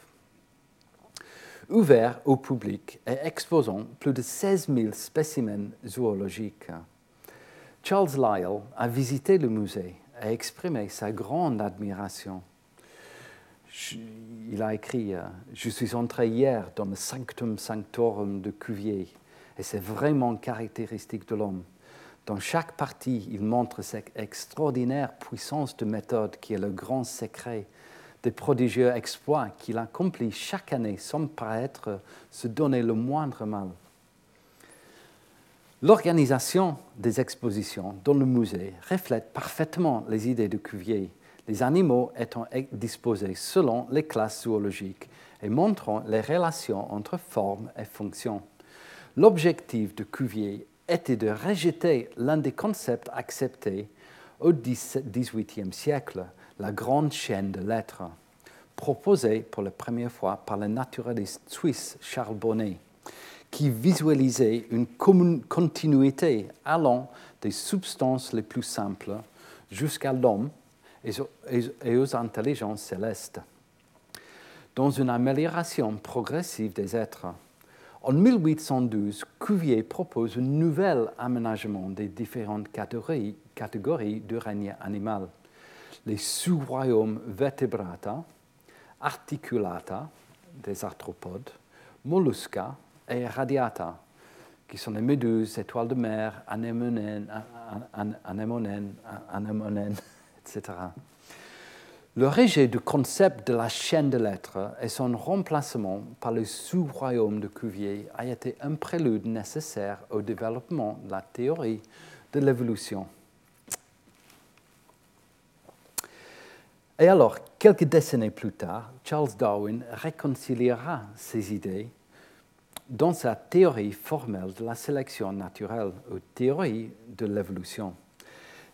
Ouvert au public et exposant plus de 16 000 spécimens zoologiques, Charles Lyell a visité le musée et exprimé sa grande admiration. Il a écrit Je suis entré hier dans le Sanctum Sanctorum de Cuvier, et c'est vraiment caractéristique de l'homme. Dans chaque partie, il montre cette extraordinaire puissance de méthode qui est le grand secret des prodigieux exploits qu'il accomplit chaque année sans paraître se donner le moindre mal. L'organisation des expositions dans le musée reflète parfaitement les idées de Cuvier, les animaux étant disposés selon les classes zoologiques et montrant les relations entre forme et fonction. L'objectif de Cuvier était de rejeter l'un des concepts acceptés au XVIIIe siècle, la grande chaîne de lettres, proposée pour la première fois par le naturaliste suisse Charles Bonnet qui visualisait une continuité allant des substances les plus simples jusqu'à l'homme et aux intelligences célestes. Dans une amélioration progressive des êtres, en 1812, Cuvier propose un nouvel aménagement des différentes catégories, catégories du règne animal. Les sous-royaumes vertebrata, articulata, des arthropodes, mollusca et radiata, qui sont les méduses, étoiles de mer, anémonènes, anémonènes, anémonènes etc. Le rejet du concept de la chaîne de lettres et son remplacement par le sous-royaume de Cuvier a été un prélude nécessaire au développement de la théorie de l'évolution. Et alors, quelques décennies plus tard, Charles Darwin réconciliera ces idées dans sa théorie formelle de la sélection naturelle ou théorie de l'évolution.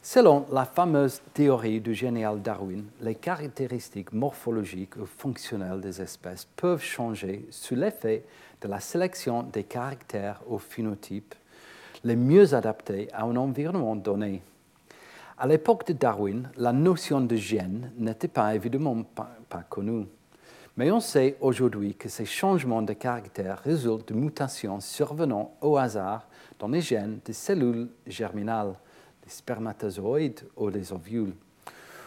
Selon la fameuse théorie du génial Darwin, les caractéristiques morphologiques ou fonctionnelles des espèces peuvent changer sous l'effet de la sélection des caractères ou phénotypes les mieux adaptés à un environnement donné. À l'époque de Darwin, la notion de gène n'était pas évidemment pas, pas connue. Mais on sait aujourd'hui que ces changements de caractère résultent de mutations survenant au hasard dans les gènes des cellules germinales, des spermatozoïdes ou des ovules,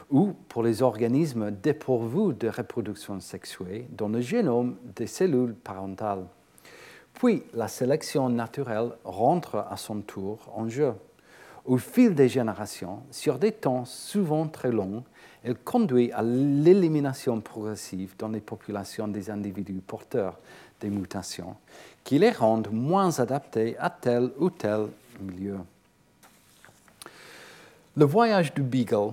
ou pour les organismes dépourvus de reproduction sexuée dans le génome des cellules parentales. Puis la sélection naturelle rentre à son tour en jeu. Au fil des générations, sur des temps souvent très longs, elle conduit à l'élimination progressive dans les populations des individus porteurs des mutations, qui les rendent moins adaptés à tel ou tel milieu. Le voyage du Beagle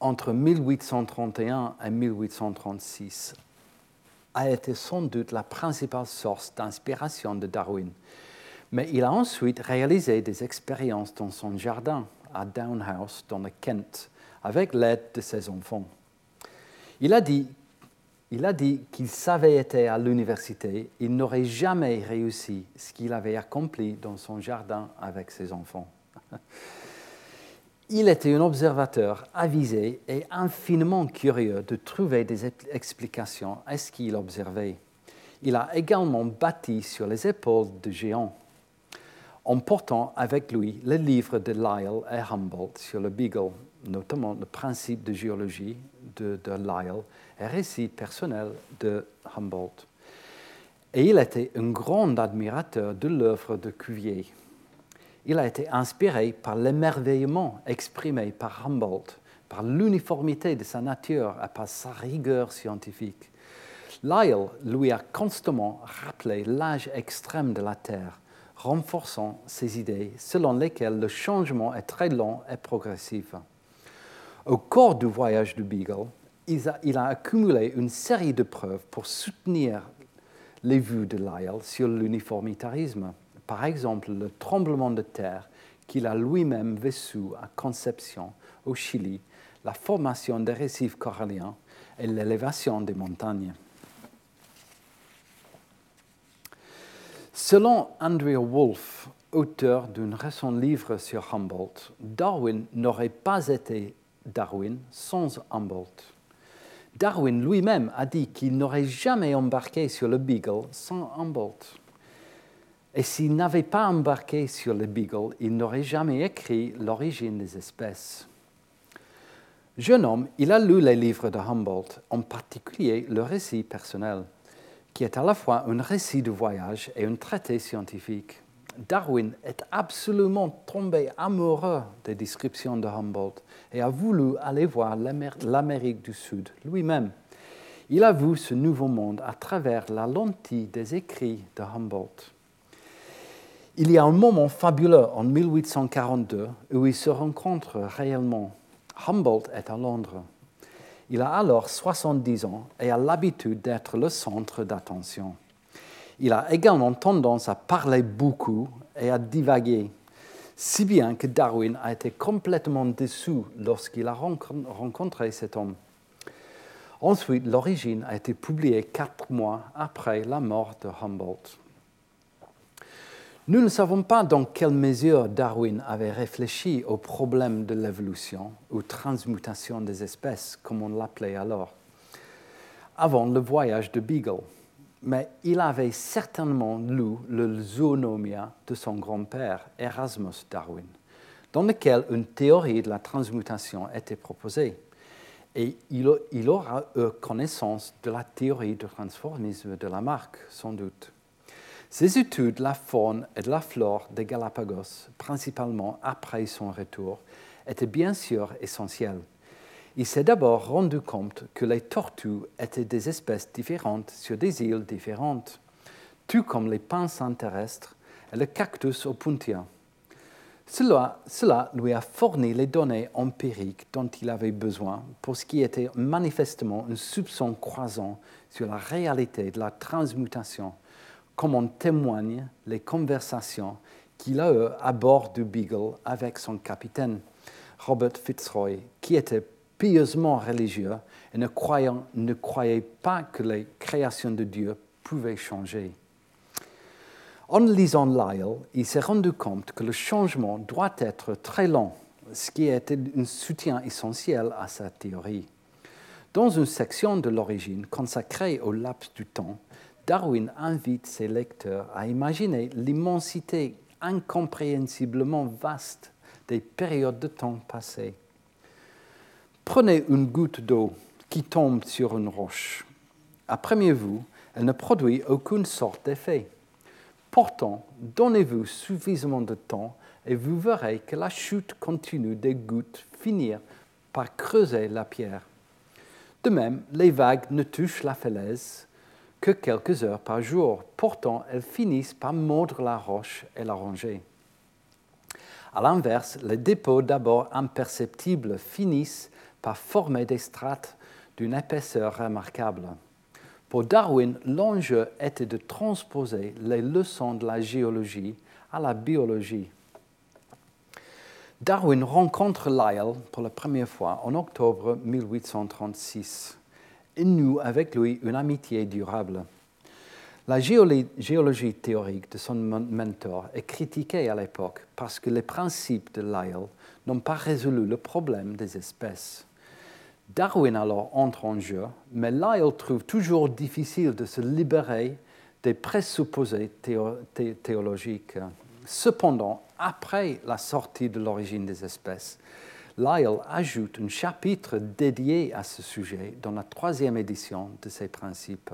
entre 1831 et 1836 a été sans doute la principale source d'inspiration de Darwin, mais il a ensuite réalisé des expériences dans son jardin à Downhouse, dans le Kent, avec l'aide de ses enfants. Il a dit qu'il savait être à l'université, il n'aurait jamais réussi ce qu'il avait accompli dans son jardin avec ses enfants. Il était un observateur avisé et infiniment curieux de trouver des explications à ce qu'il observait. Il a également bâti sur les épaules de géants, en portant avec lui le livre de Lyell et Humboldt sur le Beagle notamment le principe de géologie de, Lyell et récit personnel de Humboldt. Et il était un grand admirateur de l'œuvre de Cuvier. Il a été inspiré par l'émerveillement exprimé par Humboldt, par l'uniformité de sa nature et par sa rigueur scientifique. Lyell lui a constamment rappelé l'âge extrême de la Terre, renforçant ses idées selon lesquelles le changement est très lent et progressif. Au cours du voyage du Beagle, il a, accumulé une série de preuves pour soutenir les vues de Lyell sur l'uniformitarisme. Par exemple, le tremblement de terre qu'il a lui-même vécu à Conception, au Chili, la formation des récifs coralliens et l'élévation des montagnes. Selon Andrea Wolff, auteur d'un récent livre sur Humboldt, Darwin n'aurait pas été Darwin sans Humboldt. Darwin lui-même a dit qu'il n'aurait jamais embarqué sur le Beagle sans Humboldt. Et s'il n'avait pas embarqué sur le Beagle, il n'aurait jamais écrit L'origine des espèces. Jeune homme, il a lu les livres de Humboldt, en particulier le récit personnel, qui est à la fois un récit de voyage et un traité scientifique. Darwin est absolument tombé amoureux des descriptions de Humboldt et a voulu aller voir l'Amérique du Sud lui-même. Il a vu ce nouveau monde à travers la lentille des écrits de Humboldt. Il y a un moment fabuleux en 1842 où ils se rencontrent réellement Humboldt est à Londres. Il a alors 70 ans et a l'habitude d'être le centre d'attention. Il a également tendance à parler beaucoup et à divaguer, si bien que Darwin a été complètement déçu lorsqu'il a rencontré cet homme. Ensuite, l'origine a été publiée quatre mois après la mort de Humboldt. Nous ne savons pas dans quelle mesure Darwin avait réfléchi au problème de l'évolution ou transmutation des espèces, comme on l'appelait alors, avant le voyage de Beagle. Mais il avait certainement lu le Zoonomia de son grand-père, Erasmus Darwin, dans lequel une théorie de la transmutation était proposée. Et il aura eu connaissance de la théorie du transformisme de Lamarck, sans doute. Ses études de la faune et de la flore des Galapagos, principalement après son retour, étaient bien sûr essentielles. Il s'est d'abord rendu compte que les tortues étaient des espèces différentes sur des îles différentes, tout comme les pinsans terrestres et le cactus opuntia. Cela, cela, lui a fourni les données empiriques dont il avait besoin pour ce qui était manifestement un soupçon croisant sur la réalité de la transmutation comme en témoignent les conversations qu'il a eues à bord du Beagle avec son capitaine, Robert Fitzroy, qui était pieusement religieux et ne, ne croyait pas que les créations de Dieu pouvaient changer. En lisant Lyell, il s'est rendu compte que le changement doit être très lent, ce qui était un soutien essentiel à sa théorie. Dans une section de l'origine consacrée au laps du temps, Darwin invite ses lecteurs à imaginer l'immensité incompréhensiblement vaste des périodes de temps passées. Prenez une goutte d'eau qui tombe sur une roche. À première vue, elle ne produit aucune sorte d'effet. Pourtant, donnez-vous suffisamment de temps et vous verrez que la chute continue des gouttes finir par creuser la pierre. De même, les vagues ne touchent la falaise que quelques heures par jour. Pourtant, elles finissent par mordre la roche et la ronger. À l'inverse, les dépôts d'abord imperceptibles finissent par former des strates d'une épaisseur remarquable. Pour Darwin, l'enjeu était de transposer les leçons de la géologie à la biologie. Darwin rencontre Lyell pour la première fois en octobre 1836 et noue avec lui une amitié durable. La géologie théorique de son mentor est critiquée à l'époque parce que les principes de Lyell n'ont pas résolu le problème des espèces. Darwin alors entre en jeu, mais Lyell trouve toujours difficile de se libérer des présupposés théologiques. Cependant, après la sortie de l'origine des espèces, Lyell ajoute un chapitre dédié à ce sujet dans la troisième édition de ses principes.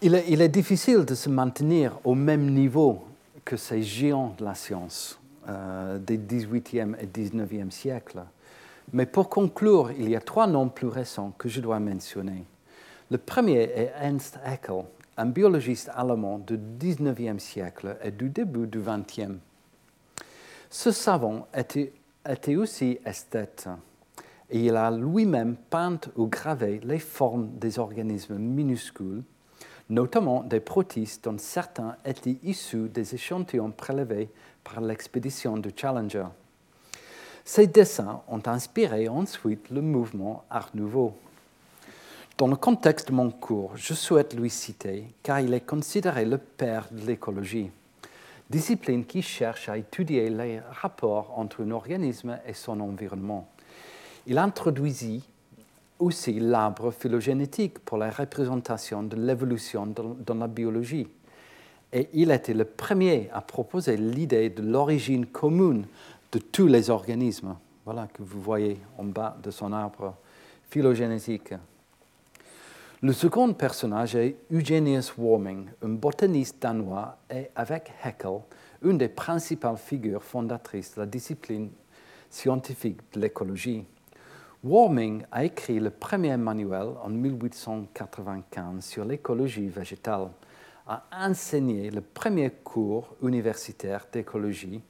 Il est, difficile de se maintenir au même niveau que ces géants de la science euh, des 18e et 19e siècles. Mais pour conclure, il y a trois noms plus récents que je dois mentionner. Le premier est Ernst Haeckel, un biologiste allemand du 19e siècle et du début du 20e. Ce savant était, aussi esthète et il a lui-même peint ou gravé les formes des organismes minuscules, notamment des protistes dont certains étaient issus des échantillons prélevés par l'expédition de Challenger. Ces dessins ont inspiré ensuite le mouvement Art Nouveau. Dans le contexte de mon cours, je souhaite lui citer car il est considéré le père de l'écologie, discipline qui cherche à étudier les rapports entre un organisme et son environnement. Il introduisit aussi l'arbre phylogénétique pour la représentation de l'évolution dans la biologie. Et il était le premier à proposer l'idée de l'origine commune de tous les organismes. Voilà que vous voyez en bas de son arbre phylogénétique. Le second personnage est Eugenius Warming, un botaniste danois et avec Haeckel, une des principales figures fondatrices de la discipline scientifique de l'écologie. Warming a écrit le premier manuel en 1895 sur l'écologie végétale, a enseigné le premier cours universitaire d'écologie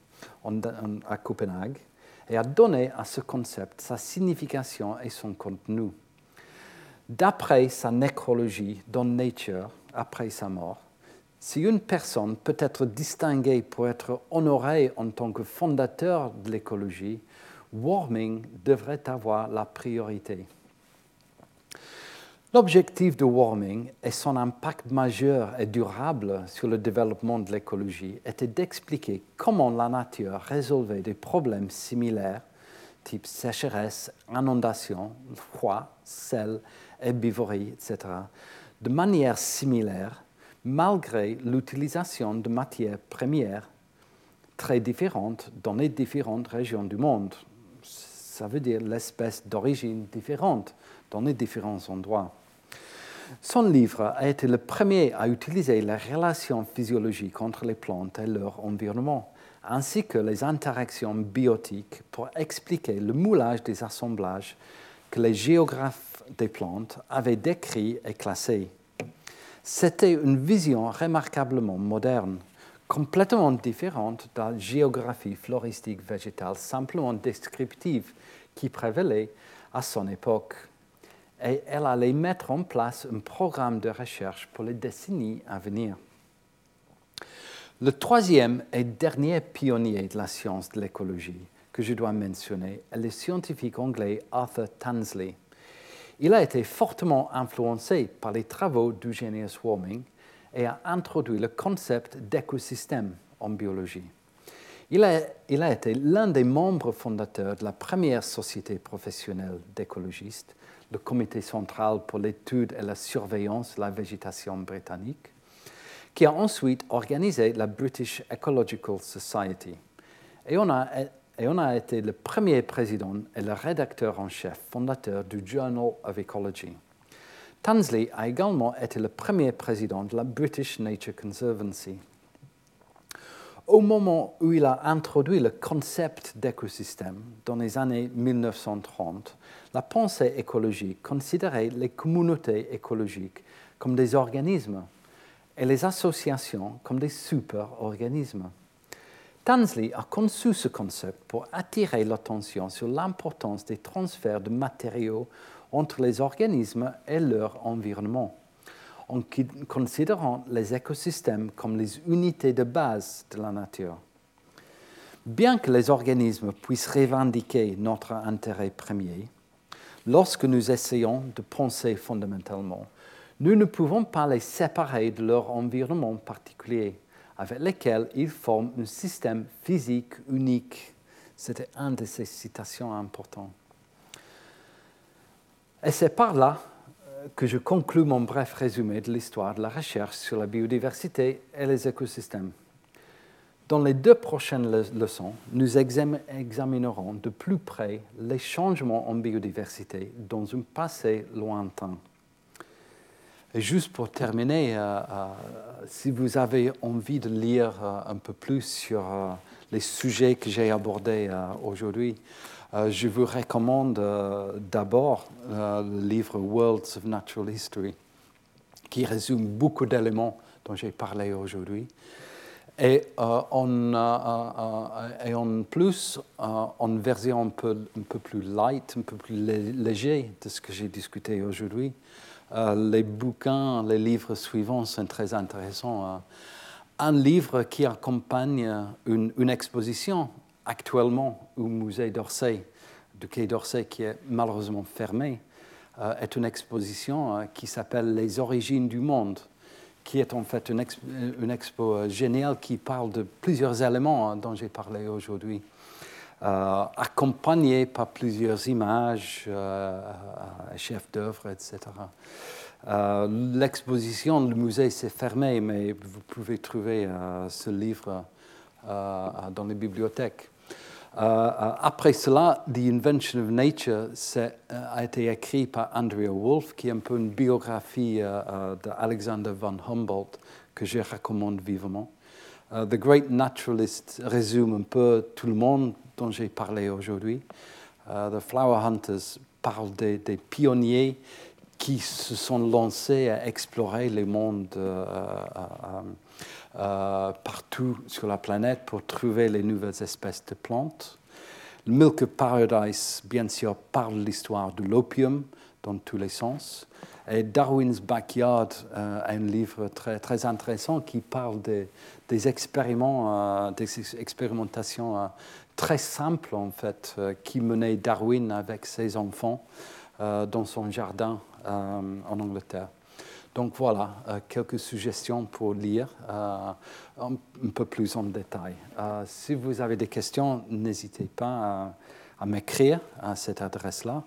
à Copenhague et a donné à ce concept sa signification et son contenu. D'après sa nécrologie dans Nature, après sa mort, si une personne peut être distinguée pour être honorée en tant que fondateur de l'écologie, Warming devrait avoir la priorité. L'objectif de Warming et son impact majeur et durable sur le développement de l'écologie était d'expliquer comment la nature résolvait des problèmes similaires, type sécheresse, inondation, froid, sel, herbivorie, etc., de manière similaire, malgré l'utilisation de matières premières très différentes dans les différentes régions du monde. Ça veut dire l'espèce d'origine différente dans les différents endroits. Son livre a été le premier à utiliser les relations physiologiques entre les plantes et leur environnement, ainsi que les interactions biotiques pour expliquer le moulage des assemblages que les géographes des plantes avaient décrits et classés. C'était une vision remarquablement moderne, complètement différente de la géographie floristique végétale simplement descriptive qui prévalait à son époque. Et elle allait mettre en place un programme de recherche pour les décennies à venir. Le troisième et dernier pionnier de la science de l'écologie que je dois mentionner est le scientifique anglais Arthur Tansley. Il a été fortement influencé par les travaux d'Eugenius Warming et a introduit le concept d'écosystème en biologie. Il a, été l'un des membres fondateurs de la première société professionnelle d'écologistes, le Comité central pour l'étude et la surveillance de la végétation britannique, qui a ensuite organisé la British Ecological Society. Et on a été le premier président et le rédacteur en chef fondateur du Journal of Ecology. Tansley a également été le premier président de la British Nature Conservancy. Au moment où il a introduit le concept d'écosystème dans les années 1930, la pensée écologique considérait les communautés écologiques comme des organismes et les associations comme des super-organismes. Tansley a conçu ce concept pour attirer l'attention sur l'importance des transferts de matériaux entre les organismes et leur environnement, en considérant les écosystèmes comme les unités de base de la nature. Bien que les organismes puissent revendiquer notre intérêt premier, lorsque nous essayons de penser fondamentalement, nous ne pouvons pas les séparer de leur environnement particulier avec lesquels ils forment un système physique unique. C'était une de ces citations importantes. Et c'est par là euh, que je conclus mon bref résumé de l'histoire de la recherche sur la biodiversité et les écosystèmes. Dans les deux prochaines leçons, nous examinerons de plus près les changements en biodiversité dans un passé lointain. Et juste pour terminer, euh, euh, si vous avez envie de lire un peu plus sur les sujets que j'ai abordés aujourd'hui, je vous recommande d'abord le livre Worlds of Natural History, qui résume beaucoup d'éléments dont j'ai parlé aujourd'hui. Et, en, plus, en version un peu, plus light, un peu plus léger de ce que j'ai discuté aujourd'hui, euh, les bouquins, les livres suivants sont très intéressants. Euh, un livre qui accompagne une, exposition actuellement au musée d'Orsay, du Quai d'Orsay, qui est malheureusement fermé, est une exposition qui s'appelle Les origines du monde, qui est en fait une, expo, géniale qui parle de plusieurs éléments dont j'ai parlé aujourd'hui. accompagné par plusieurs images, chefs d'œuvre, etc. Euh, l'exposition, le musée s'est fermé, mais vous pouvez trouver euh, ce livre euh, dans les bibliothèques. Après cela, The Invention of Nature a été écrit par Andrea Wolff, qui est un peu une biographie d'Alexander von Humboldt que je recommande vivement. The Great Naturalist résume un peu tout le monde dont j'ai parlé aujourd'hui. the Flower Hunters parle des, pionniers qui se sont lancés à explorer le monde euh, euh, euh, partout sur la planète pour trouver les nouvelles espèces de plantes. Milk Paradise, bien sûr, parle de l'histoire de l'opium dans tous les sens. Et Darwin's Backyard est un livre très, très intéressant qui parle des, des expérimentations très simples, en fait, qui menait Darwin avec ses enfants dans son jardin euh, en Angleterre. Donc voilà, euh, quelques suggestions pour lire euh, un, peu plus en détail. si vous avez des questions, n'hésitez pas à, m'écrire à cette adresse-là.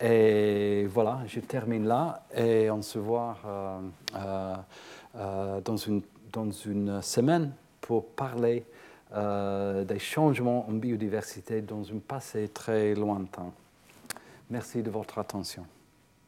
Et voilà, je termine là et on se voit dans, une, dans une semaine pour parler des changements en biodiversité dans un passé très lointain. Merci de votre attention.